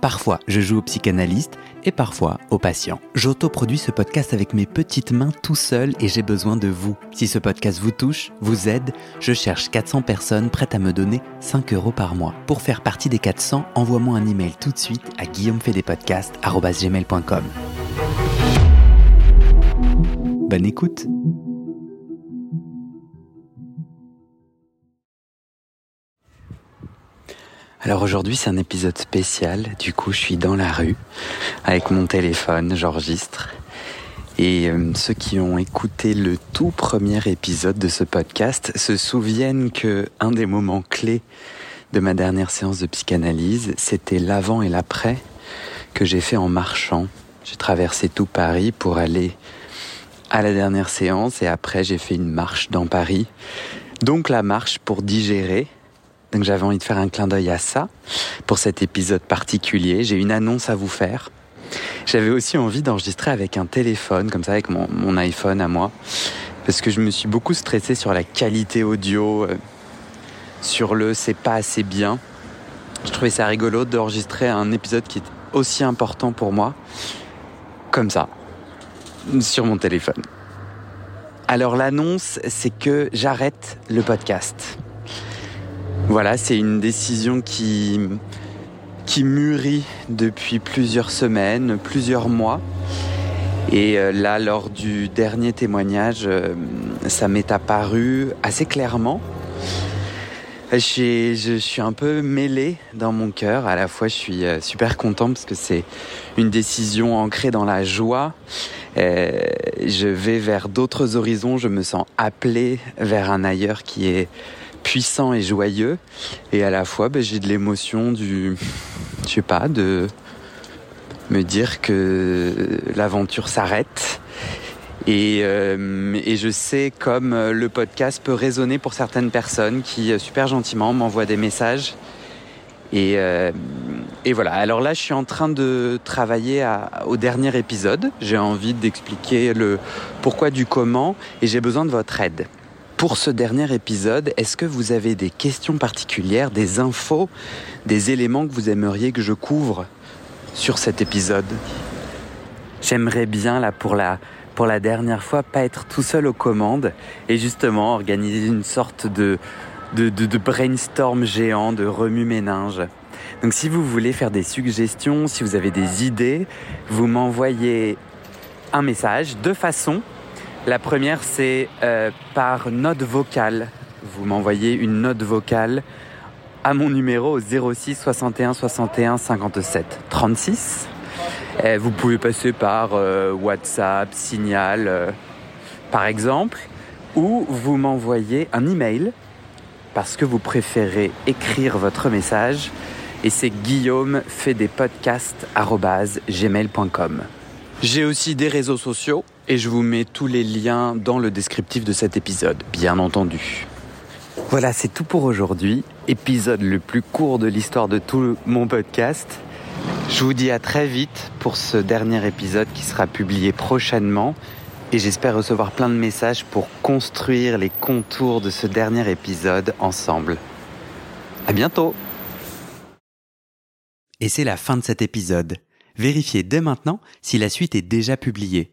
Parfois, je joue au psychanalyste et parfois au patient. J'autoproduis ce podcast avec mes petites mains tout seul et j'ai besoin de vous. Si ce podcast vous touche, vous aide, je cherche 400 personnes prêtes à me donner 5 euros par mois. Pour faire partie des 400, envoie-moi un email tout de suite à guillaumefedepodcast.com. Bonne écoute Alors aujourd'hui c'est un épisode spécial, du coup je suis dans la rue avec mon téléphone, j'enregistre. Et euh, ceux qui ont écouté le tout premier épisode de ce podcast se souviennent que un des moments clés de ma dernière séance de psychanalyse, c'était l'avant et l'après que j'ai fait en marchant. J'ai traversé tout Paris pour aller à la dernière séance et après j'ai fait une marche dans Paris. Donc la marche pour digérer donc j'avais envie de faire un clin d'œil à ça pour cet épisode particulier. J'ai une annonce à vous faire. J'avais aussi envie d'enregistrer avec un téléphone, comme ça avec mon, iPhone à moi, parce que je me suis beaucoup stressé sur la qualité audio, euh, sur le c'est pas assez bien. Je trouvais ça rigolo d'enregistrer un épisode qui est aussi important pour moi, comme ça, sur mon téléphone. Alors l'annonce, c'est que j'arrête le podcast. Voilà, c'est une décision qui, mûrit depuis plusieurs semaines, plusieurs mois. Et euh, là, lors du dernier témoignage, euh, ça m'est apparu assez clairement. Je suis un peu mêlé dans mon cœur. À la fois, je suis euh, super content parce que c'est une décision ancrée dans la joie. Je vais vers d'autres horizons. Je me sens appelé vers un ailleurs qui est puissant et joyeux. Et à la fois, ben, j'ai de l'émotion du, je sais pas, de me dire que l'aventure s'arrête. Et, euh, je sais comme le podcast peut résonner pour certaines personnes qui euh, super gentiment m'envoient des messages. Euh, et, voilà, alors là je suis en train de travailler au dernier épisode. J'ai envie d'expliquer le pourquoi du comment et j'ai besoin de votre aide. Pour ce dernier épisode, est-ce que vous avez des questions particulières, des infos, des éléments que vous aimeriez que je couvre sur cet épisode? J'aimerais bien, là, pour la, pour la dernière fois, pas être tout seul aux commandes et justement organiser une sorte de, de, de, de brainstorm géant, de remue-méninge. Donc si vous voulez faire des suggestions, si vous avez des idées, vous m'envoyez un message de façon la première, c'est euh, par note vocale. Vous m'envoyez une note vocale à mon numéro 06 61 61 57 36. vous pouvez passer par euh, WhatsApp, Signal, euh, par exemple, ou vous m'envoyez un email parce que vous préférez écrire votre message et c'est guillaume fait des gmail.com. J'ai aussi des réseaux sociaux et je vous mets tous les liens dans le descriptif de cet épisode, bien entendu. Voilà, c'est tout pour aujourd'hui. Épisode le plus court de l'histoire de tout mon podcast. Je vous dis à très vite pour ce dernier épisode qui sera publié prochainement. Et j'espère recevoir plein de messages pour construire les contours de ce dernier épisode ensemble. À bientôt! Et c'est la fin de cet épisode. Vérifiez dès maintenant si la suite est déjà publiée.